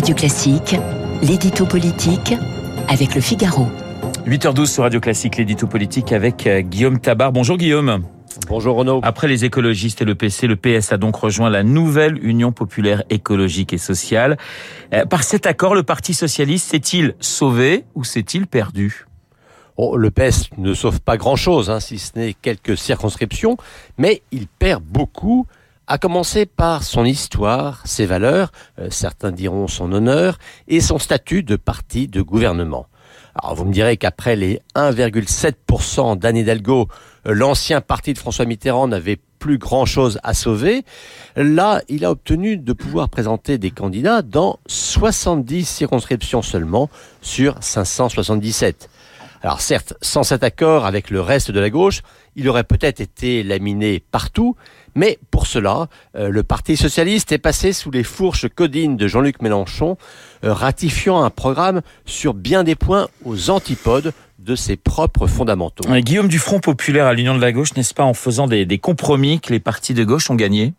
Radio Classique, l'édito politique avec le Figaro. 8h12 sur Radio Classique, l'édito politique avec euh, Guillaume Tabar. Bonjour Guillaume. Bonjour Renaud. Après les écologistes et le PC, le PS a donc rejoint la nouvelle Union populaire écologique et sociale. Euh, par cet accord, le Parti socialiste s'est-il sauvé ou s'est-il perdu? Oh, le PS ne sauve pas grand-chose, hein, si ce n'est quelques circonscriptions, mais il perd beaucoup, à commencer par son histoire, ses valeurs, euh, certains diront son honneur, et son statut de parti de gouvernement. Alors vous me direz qu'après les 1,7% d'Anne Hidalgo, euh, l'ancien parti de François Mitterrand n'avait plus grand-chose à sauver. Là, il a obtenu de pouvoir présenter des candidats dans 70 circonscriptions seulement sur 577. Alors certes, sans cet accord avec le reste de la gauche, il aurait peut-être été laminé partout, mais pour cela, euh, le Parti socialiste est passé sous les fourches codines de Jean-Luc Mélenchon, euh, ratifiant un programme sur bien des points aux antipodes de ses propres fondamentaux. Guillaume du Front populaire à l'Union de la gauche, n'est-ce pas en faisant des, des compromis que les partis de gauche ont gagné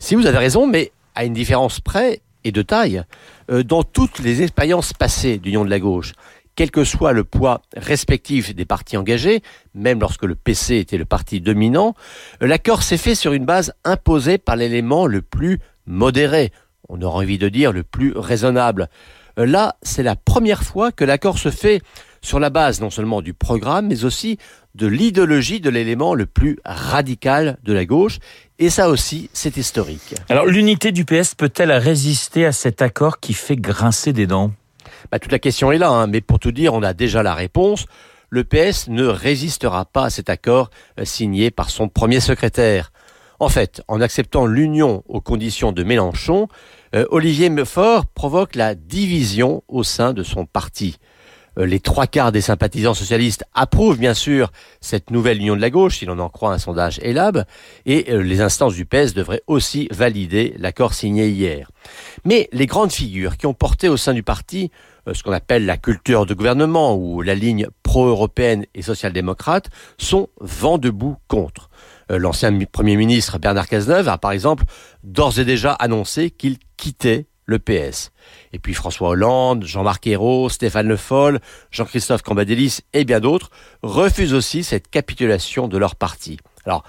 Si vous avez raison, mais à une différence près et de taille, euh, dans toutes les expériences passées d'Union de la gauche, quel que soit le poids respectif des partis engagés, même lorsque le PC était le parti dominant, l'accord s'est fait sur une base imposée par l'élément le plus modéré, on aurait envie de dire le plus raisonnable. Là, c'est la première fois que l'accord se fait sur la base non seulement du programme, mais aussi de l'idéologie de l'élément le plus radical de la gauche. Et ça aussi, c'est historique. Alors l'unité du PS peut-elle résister à cet accord qui fait grincer des dents? Bah, toute la question est là, hein, mais pour tout dire, on a déjà la réponse. Le PS ne résistera pas à cet accord euh, signé par son premier secrétaire. En fait, en acceptant l'union aux conditions de Mélenchon, euh, Olivier Faure provoque la division au sein de son parti. Euh, les trois quarts des sympathisants socialistes approuvent bien sûr cette nouvelle union de la gauche, si l'on en croit un sondage ELAB, et euh, les instances du PS devraient aussi valider l'accord signé hier. Mais les grandes figures qui ont porté au sein du parti euh, ce qu'on appelle la culture de gouvernement ou la ligne pro-européenne et social-démocrate sont vent debout contre. L'ancien Premier ministre Bernard Cazeneuve a par exemple d'ores et déjà annoncé qu'il quittait le PS. Et puis François Hollande, Jean-Marc Ayrault, Stéphane Le Foll, Jean-Christophe Cambadélis et bien d'autres refusent aussi cette capitulation de leur parti. Alors,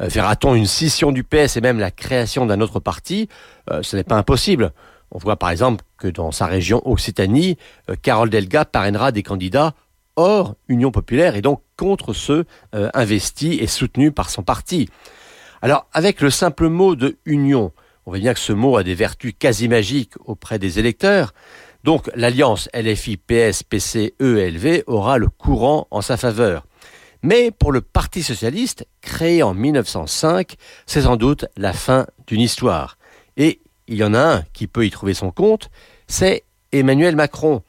euh, verra-t-on une scission du PS et même la création d'un autre parti? Euh, Ce n'est pas impossible. On voit par exemple que dans sa région Occitanie, euh, Carole Delga parrainera des candidats hors Union populaire et donc contre ceux investis et soutenus par son parti. Alors, avec le simple mot de union, on voit bien que ce mot a des vertus quasi magiques auprès des électeurs. Donc l'alliance LFI PS PC ELV aura le courant en sa faveur. Mais pour le Parti socialiste, créé en 1905, c'est sans doute la fin d'une histoire. Et il y en a un qui peut y trouver son compte, c'est Emmanuel Macron,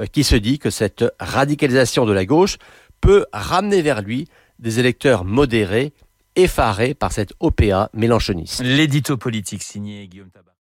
euh, qui se dit que cette radicalisation de la gauche peut ramener vers lui des électeurs modérés effaré par cette OPA mélanchoniste. L'édito politique signé Guillaume Tabar.